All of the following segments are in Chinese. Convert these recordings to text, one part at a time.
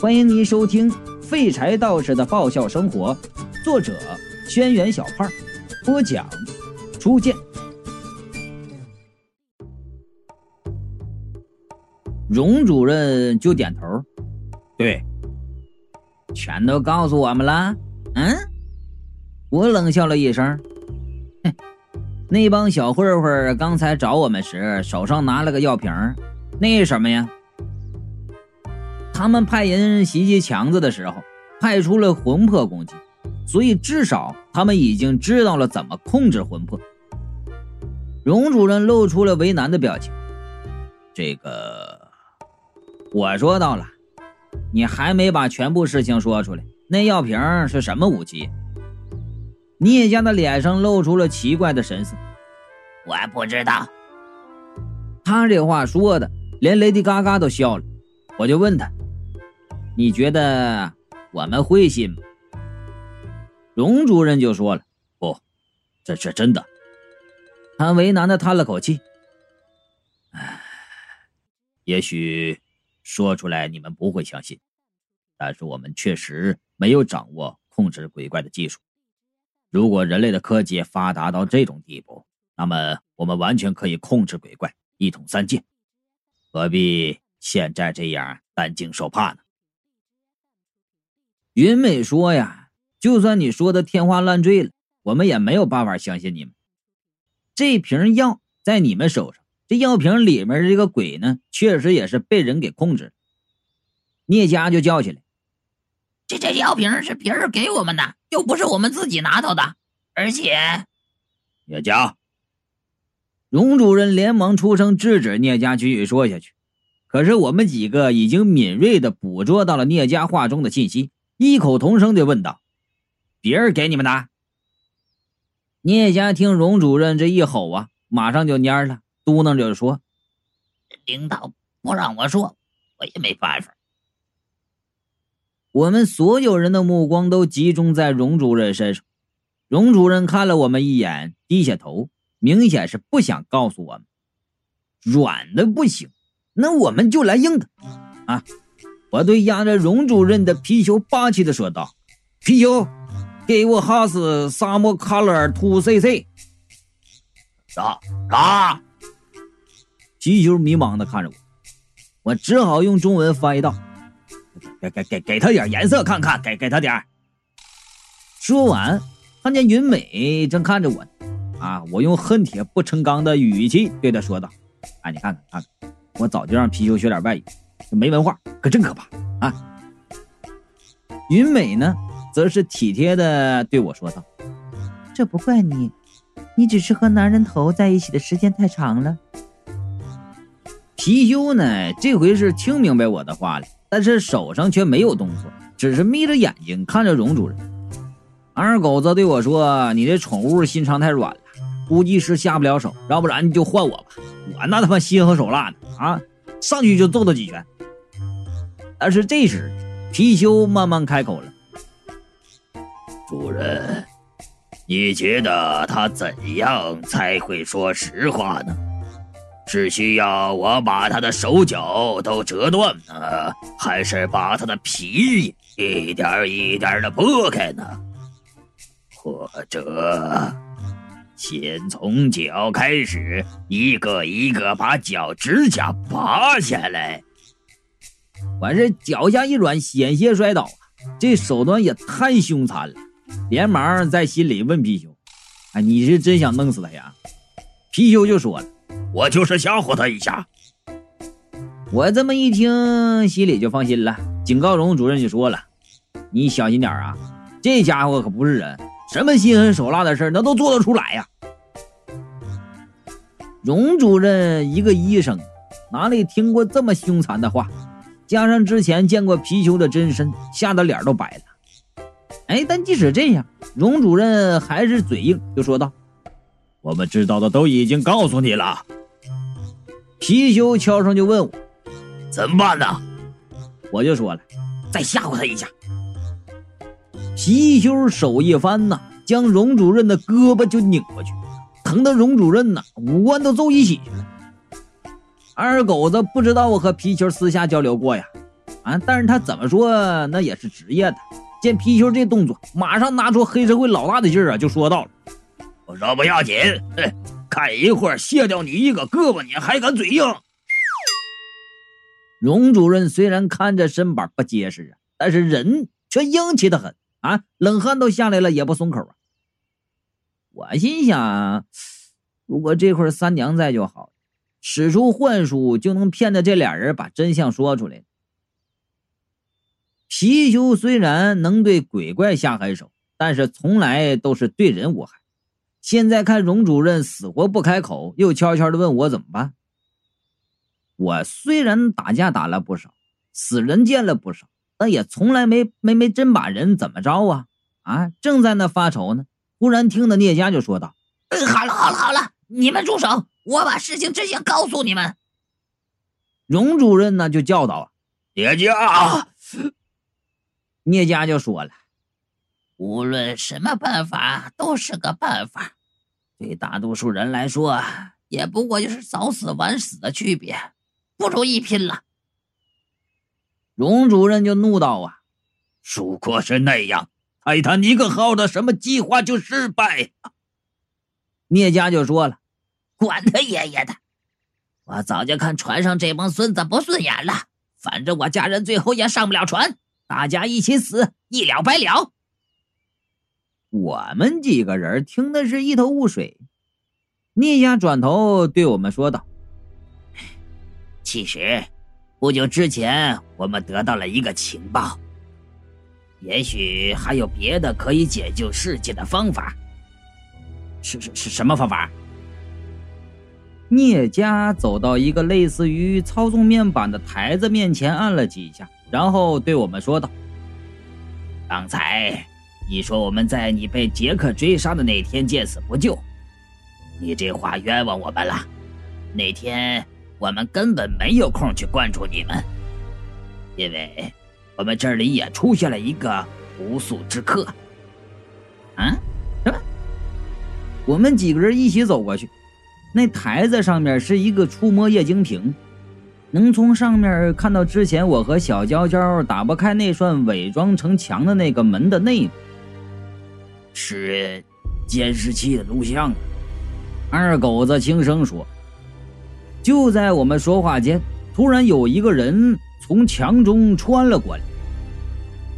欢迎您收听《废柴道士的爆笑生活》，作者：轩辕小胖，播讲：初见。荣主任就点头，对，全都告诉我们了。嗯，我冷笑了一声，哼，那帮小混混刚才找我们时，手上拿了个药瓶，那什么呀？他们派人袭击强子的时候，派出了魂魄攻击，所以至少他们已经知道了怎么控制魂魄。荣主任露出了为难的表情。这个，我说到了，你还没把全部事情说出来。那药瓶是什么武器？聂家的脸上露出了奇怪的神色。我不知道。他这话说的，连雷迪嘎嘎都笑了。我就问他。你觉得我们会信吗？荣主任就说了：“不，这是真的。”他为难的叹了口气：“唉，也许说出来你们不会相信，但是我们确实没有掌握控制鬼怪的技术。如果人类的科技发达到这种地步，那么我们完全可以控制鬼怪，一统三界，何必现在这样担惊受怕呢？”云美说：“呀，就算你说的天花乱坠了，我们也没有办法相信你们。这瓶药在你们手上，这药瓶里面这个鬼呢，确实也是被人给控制了。”聂家就叫起来：“这这药瓶是别人给我们的，又不是我们自己拿到的。而且，聂家，荣主任连忙出声制止聂家继续说下去。可是我们几个已经敏锐的捕捉到了聂家话中的信息。”异口同声的问道：“别人给你们的？”聂家听荣主任这一吼啊，马上就蔫了，嘟囔着说：“领导不让我说，我也没办法。”我们所有人的目光都集中在荣主任身上。荣主任看了我们一眼，低下头，明显是不想告诉我们。软的不行，那我们就来硬的啊！我对压着荣主任的皮球霸气的说道：“皮球，给我哈斯沙漠卡勒尔图 CC。”啥啥？貔貅迷茫的看着我，我只好用中文翻译道：“给给给给他点颜色看看，给给他点。”说完，看见云美正看着我，啊，我用恨铁不成钢的语气对他说道：“哎，你看看看看，我早就让皮球学点外语。”没文化可真可怕啊！云美呢，则是体贴的对我说道：“这不怪你，你只是和男人头在一起的时间太长了。”貔貅呢，这回是听明白我的话了，但是手上却没有动作，只是眯着眼睛看着荣主任。二狗子对我说：“你这宠物心肠太软了，估计是下不了手，要不然你就换我吧，我那他妈心狠手辣的啊，上去就揍他几拳。”但是这时，貔貅慢慢开口了：“主人，你觉得他怎样才会说实话呢？是需要我把他的手脚都折断呢，还是把他的皮一点一点的剥开呢？或者，先从脚开始，一个一个把脚指甲拔下来？”我这脚下一软，险些摔倒，这手段也太凶残了，连忙在心里问貔貅：“哎，你是真想弄死他呀？”貔貅就说了：“我就是吓唬他一下。”我这么一听，心里就放心了。警告荣主任就说了：“你小心点啊，这家伙可不是人，什么心狠手辣的事那都做得出来呀。”荣主任一个医生，哪里听过这么凶残的话？加上之前见过貔貅的真身，吓得脸都白了。哎，但即使这样，荣主任还是嘴硬，就说道：“我们知道的都已经告诉你了。”貔貅悄声就问我：“怎么办呢？”我就说了：“再吓唬他一下。”貔貅手一翻呐，将荣主任的胳膊就拧过去，疼得荣主任呐五官都皱一起去了。二狗子不知道我和皮球私下交流过呀，啊，但是他怎么说那也是职业的。见皮球这动作，马上拿出黑社会老大的劲儿啊，就说道了：“我说不要紧，看一会儿卸掉你一个胳膊，你还敢嘴硬？”荣主任虽然看着身板不结实啊，但是人却硬气的很啊，冷汗都下来了也不松口啊。我心想，如果这会儿三娘在就好了，使出幻术就能骗得这俩人把真相说出来。貔貅虽然能对鬼怪下狠手，但是从来都是对人无害。现在看荣主任死活不开口，又悄悄的问我怎么办。我虽然打架打了不少，死人见了不少，但也从来没没没真把人怎么着啊！啊，正在那发愁呢，忽然听到聂家就说道：“好了好了好了，你们住手！我把事情真相告诉你们。”荣主任呢就叫道：“啊，聂家！”聂家就说了：“无论什么办法都是个办法，对大多数人来说，也不过就是早死晚死的区别。”不如一拼了！荣主任就怒道：“啊，如果是那样，泰坦尼克号的什么计划就失败。”聂家就说了：“管他爷爷的！我早就看船上这帮孙子不顺眼了。反正我家人最后也上不了船，大家一起死，一了百了。”我们几个人听的是一头雾水。聂家转头对我们说道。其实，不久之前我们得到了一个情报，也许还有别的可以解救世界的方法。是是是什么方法？聂家走到一个类似于操纵面板的台子面前，按了几下，然后对我们说道：“刚才你说我们在你被杰克追杀的那天见死不救，你这话冤枉我们了。那天……”我们根本没有空去关注你们，因为我们这里也出现了一个不速之客。啊？什么？我们几个人一起走过去，那台子上面是一个触摸液晶屏，能从上面看到之前我和小娇娇打不开那扇伪装成墙的那个门的内部，是监视器的录像。二狗子轻声说。就在我们说话间，突然有一个人从墙中穿了过来。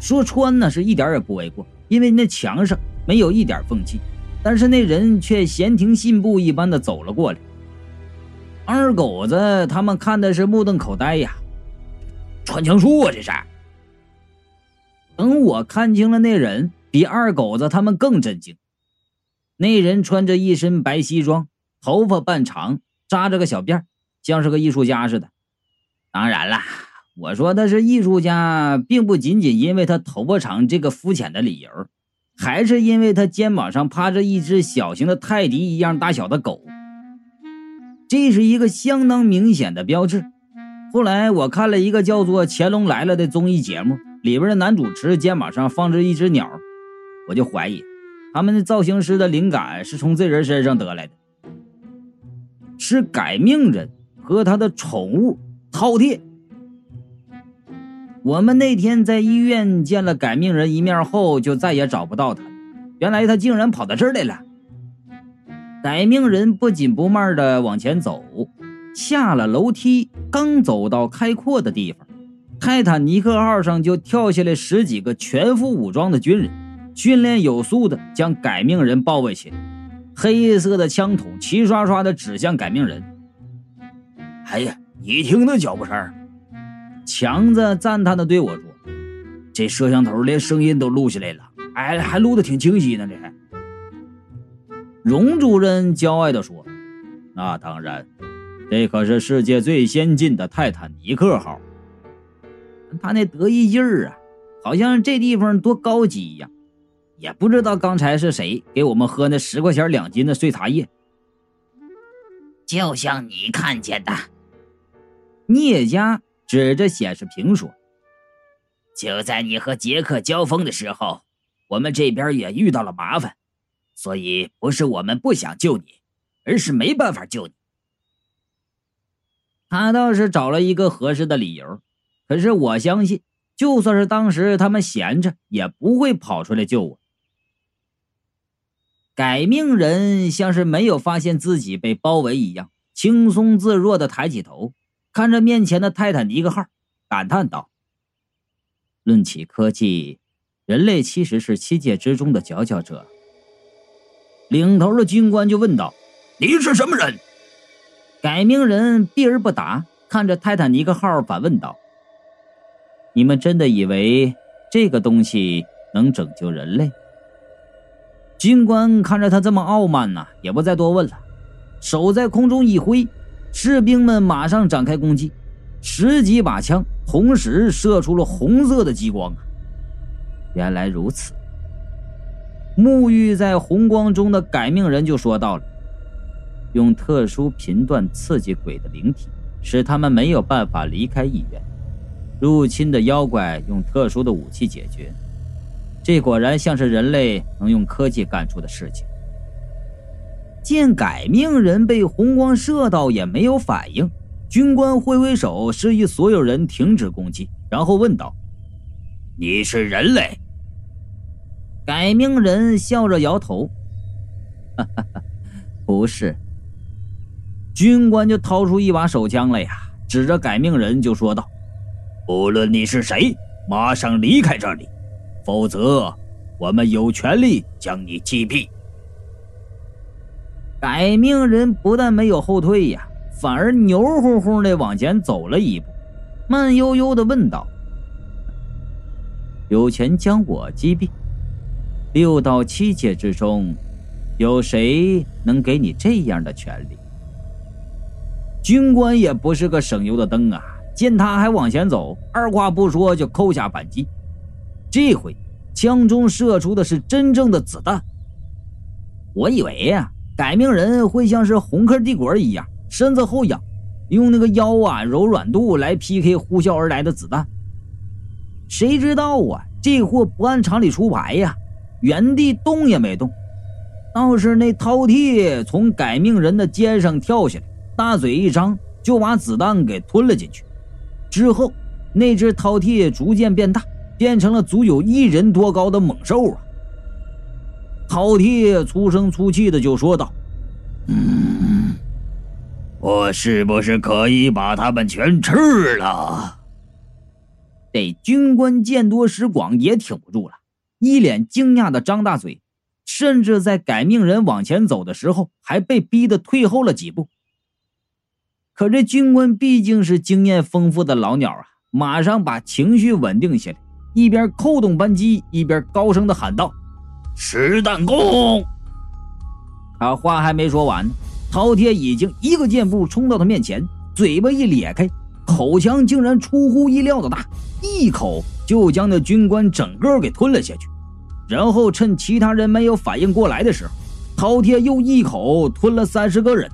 说穿呢是一点也不为过，因为那墙上没有一点缝隙，但是那人却闲庭信步一般的走了过来。二狗子他们看的是目瞪口呆呀，穿墙术啊这是！等我看清了那人，比二狗子他们更震惊。那人穿着一身白西装，头发半长，扎着个小辫。像是个艺术家似的。当然了，我说他是艺术家，并不仅仅因为他头发长这个肤浅的理由，还是因为他肩膀上趴着一只小型的泰迪一样大小的狗。这是一个相当明显的标志。后来我看了一个叫做《乾隆来了》的综艺节目，里边的男主持肩膀上放着一只鸟，我就怀疑他们的造型师的灵感是从这人身上得来的，是改命人。和他的宠物饕餮。我们那天在医院见了改命人一面后，就再也找不到他。原来他竟然跑到这儿来了。改命人不紧不慢的往前走，下了楼梯，刚走到开阔的地方，泰坦尼克号上就跳下来十几个全副武装的军人，训练有素的将改命人包围起来，黑色的枪筒齐刷刷的指向改命人。哎呀，你听那脚步声！强子赞叹的对我说：“这摄像头连声音都录下来了，哎，还录的挺清晰呢。”这还。荣主任骄傲的说：“那当然，这可是世界最先进的泰坦尼克号。”他那得意劲儿啊，好像这地方多高级一样。也不知道刚才是谁给我们喝那十块钱两斤的碎茶叶，就像你看见的。聂家指着显示屏说：“就在你和杰克交锋的时候，我们这边也遇到了麻烦，所以不是我们不想救你，而是没办法救你。”他倒是找了一个合适的理由，可是我相信，就算是当时他们闲着，也不会跑出来救我。改命人像是没有发现自己被包围一样，轻松自若的抬起头，看着面前的泰坦尼克号，感叹道：“论起科技，人类其实是七界之中的佼佼者。”领头的军官就问道：“你是什么人？”改名人避而不答，看着泰坦尼克号反问道：“你们真的以为这个东西能拯救人类？”军官看着他这么傲慢呢，也不再多问了，手在空中一挥，士兵们马上展开攻击，十几把枪同时射出了红色的激光啊！原来如此，沐浴在红光中的改命人就说到了：“用特殊频段刺激鬼的灵体，使他们没有办法离开医院。入侵的妖怪用特殊的武器解决。”这果然像是人类能用科技干出的事情。见改命人被红光射到也没有反应，军官挥挥手示意所有人停止攻击，然后问道：“你是人类？”改命人笑着摇头：“哈哈哈，不是。”军官就掏出一把手枪了呀，指着改命人就说道：“无论你是谁，马上离开这里！”否则，我们有权利将你击毙。改命人不但没有后退呀，反而牛乎乎的往前走了一步，慢悠悠的问道：“有权将我击毙？六到七界之中，有谁能给你这样的权利？”军官也不是个省油的灯啊，见他还往前走，二话不说就扣下扳机。这回，枪中射出的是真正的子弹。我以为呀，改命人会像是红客帝国一样，身子后仰，用那个腰啊柔软度来 PK 呼啸而来的子弹。谁知道啊，这货不按常理出牌呀，原地动也没动。倒是那饕餮从改命人的肩上跳下来，大嘴一张，就把子弹给吞了进去。之后，那只饕餮逐渐变大。变成了足有一人多高的猛兽啊！饕餮粗声粗气的就说道：“嗯，我是不是可以把他们全吃了？”这军官见多识广也挺不住了，一脸惊讶的张大嘴，甚至在改命人往前走的时候，还被逼得退后了几步。可这军官毕竟是经验丰富的老鸟啊，马上把情绪稳定下来。一边扣动扳机，一边高声的喊道：“实弹弓！”他话还没说完，饕餮已经一个箭步冲到他面前，嘴巴一咧开，口腔竟然出乎意料的大，一口就将那军官整个给吞了下去。然后趁其他人没有反应过来的时候，饕餮又一口吞了三十个人。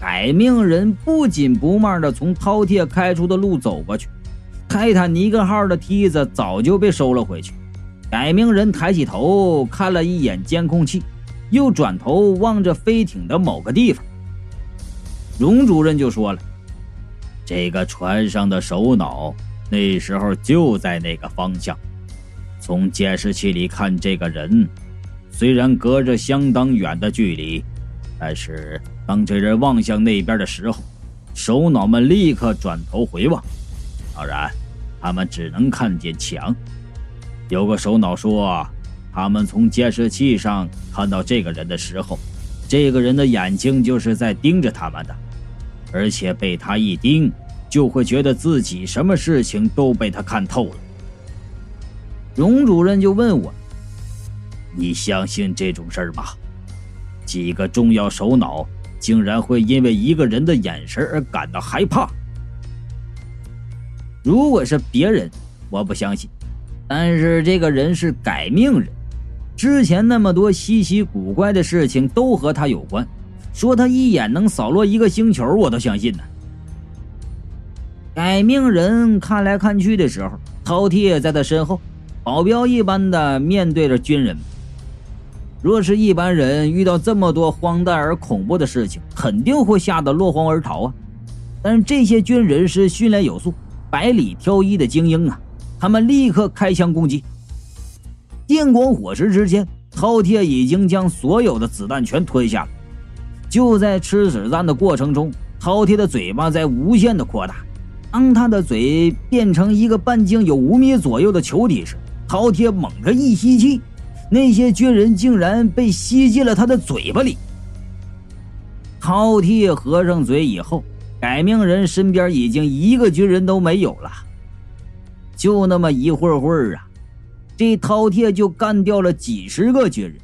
改命人不紧不慢的从饕餮开出的路走过去。泰坦尼克号的梯子早就被收了回去。改名人抬起头看了一眼监控器，又转头望着飞艇的某个地方。荣主任就说了：“这个船上的首脑那时候就在那个方向。从监视器里看，这个人虽然隔着相当远的距离，但是当这人望向那边的时候，首脑们立刻转头回望。当然。”他们只能看见墙。有个首脑说，他们从监视器上看到这个人的时候，这个人的眼睛就是在盯着他们的，而且被他一盯，就会觉得自己什么事情都被他看透了。荣主任就问我：“你相信这种事儿吗？几个重要首脑竟然会因为一个人的眼神而感到害怕？”如果是别人，我不相信。但是这个人是改命人，之前那么多稀奇古怪的事情都和他有关，说他一眼能扫落一个星球，我都相信呢。改命人看来看去的时候，饕餮在他身后，保镖一般的面对着军人。若是一般人遇到这么多荒诞而恐怖的事情，肯定会吓得落荒而逃啊。但这些军人是训练有素。百里挑一的精英啊！他们立刻开枪攻击。电光火石之间，饕餮已经将所有的子弹全吞下了。就在吃子弹的过程中，饕餮的嘴巴在无限的扩大。当他的嘴变成一个半径有五米左右的球体时，饕餮猛地一吸气，那些军人竟然被吸进了他的嘴巴里。饕餮合上嘴以后，改命人身边已经一个军人都没有了。就那么一会儿会儿啊，这饕餮就干掉了几十个军人。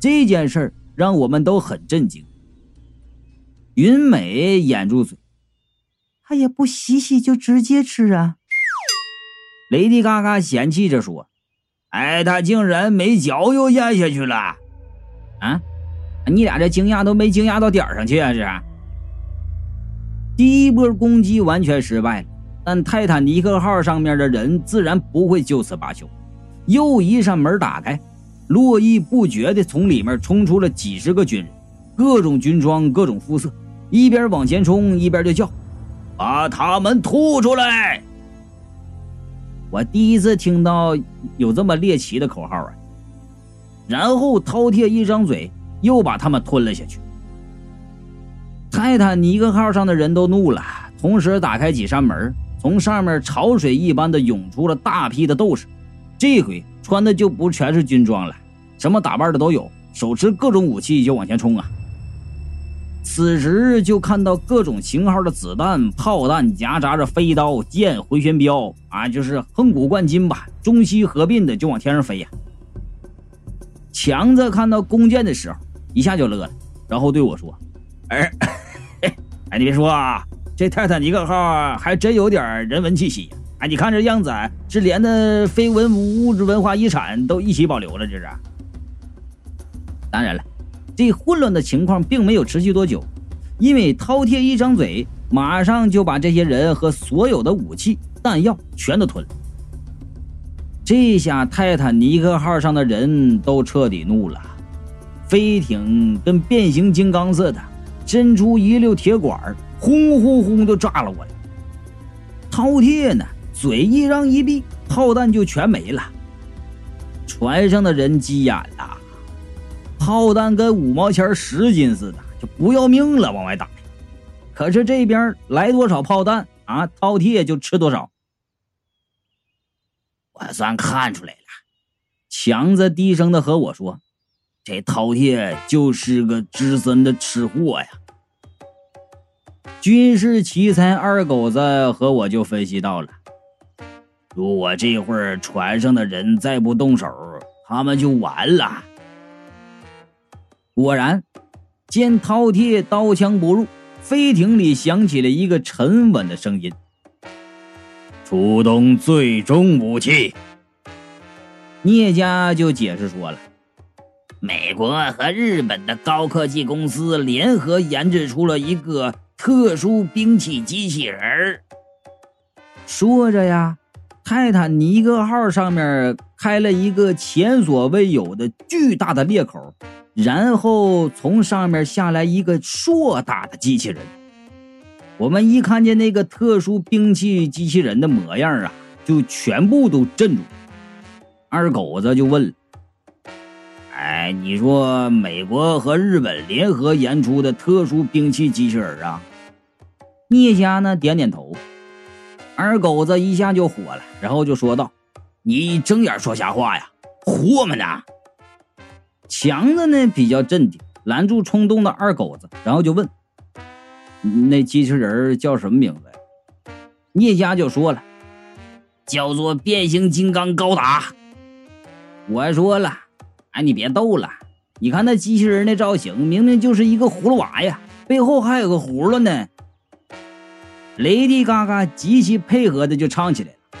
这件事儿让我们都很震惊。云美掩住嘴，他也不洗洗就直接吃啊！雷迪嘎嘎嫌弃着说：“哎，他竟然没嚼就咽下去了！啊，你俩这惊讶都没惊讶到点上去啊！这第一波攻击完全失败了，但泰坦尼克号上面的人自然不会就此罢休。又一扇门打开，络绎不绝的从里面冲出了几十个军人，各种军装，各种肤色。”一边往前冲，一边就叫：“把他们吐出来！”我第一次听到有这么猎奇的口号啊！然后饕餮一张嘴，又把他们吞了下去。泰坦尼克号上的人都怒了，同时打开几扇门，从上面潮水一般的涌出了大批的斗士。这回穿的就不全是军装了，什么打扮的都有，手持各种武器就往前冲啊！此时就看到各种型号的子弹、炮弹夹杂着飞刀、剑、回旋镖啊，就是横古贯今吧，中西合并的就往天上飞呀。强子看到弓箭的时候，一下就乐了，然后对我说：“哎，哎，你别说啊，这泰坦尼克号还真有点人文气息！哎，你看这样子，是连的非文物质文化遗产都一起保留了，这是。当然了。”这混乱的情况并没有持续多久，因为饕餮一张嘴，马上就把这些人和所有的武器、弹药全都吞了。这下泰坦尼克号上的人都彻底怒了，飞艇跟变形金刚似的，伸出一溜铁管，轰轰轰就炸了过来。饕餮呢，嘴一张一闭，炮弹就全没了。船上的人急眼了。炮弹跟五毛钱十斤似的，就不要命了，往外打。可是这边来多少炮弹啊，饕餮就吃多少。我算看出来了，强子低声的和我说：“这饕餮就是个资深的吃货呀。”军事奇才二狗子和我就分析到了，如果这会儿船上的人再不动手，他们就完了。果然，见饕餮刀枪不入，飞艇里响起了一个沉稳的声音：“出动最终武器。”聂家就解释说了：“美国和日本的高科技公司联合研制出了一个特殊兵器机器人。”说着呀，泰坦尼克号上面开了一个前所未有的巨大的裂口。然后从上面下来一个硕大的机器人，我们一看见那个特殊兵器机器人的模样啊，就全部都镇住。二狗子就问了：“哎，你说美国和日本联合研出的特殊兵器机器人啊？”聂家呢点点头。二狗子一下就火了，然后就说道：“你睁眼说瞎话呀，唬我们呢？”强子呢比较镇定，拦住冲动的二狗子，然后就问：“那机器人叫什么名字？”聂家就说了：“叫做变形金刚高达。”我说了：“哎，你别逗了，你看那机器人那造型，明明就是一个葫芦娃呀，背后还有个葫芦呢。”雷迪嘎嘎极其配合的就唱起来了：“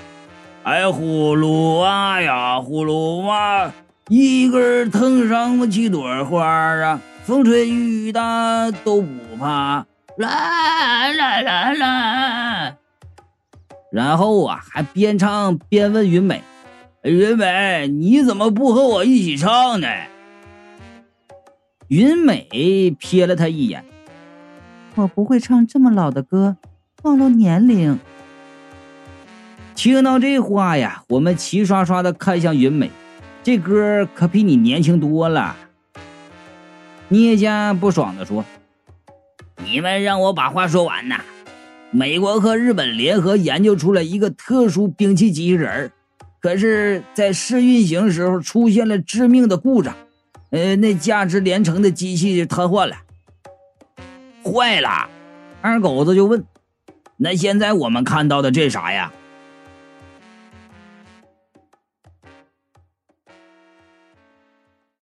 哎，葫芦娃呀，葫芦娃。”一根藤上七朵花啊，风吹雨打都不怕。啦啦啦啦！然后啊，还边唱边问云美：“云美，你怎么不和我一起唱呢？”云美瞥了他一眼：“我不会唱这么老的歌，暴露年龄。”听到这话呀，我们齐刷刷的看向云美，这哥可比你年轻多了。聂家不爽的说：“你们让我把话说完呐！美国和日本联合研究出了一个特殊兵器机器人，可是，在试运行时候出现了致命的故障，呃，那价值连城的机器瘫痪了，坏了。”二狗子就问：“那现在我们看到的这啥呀？”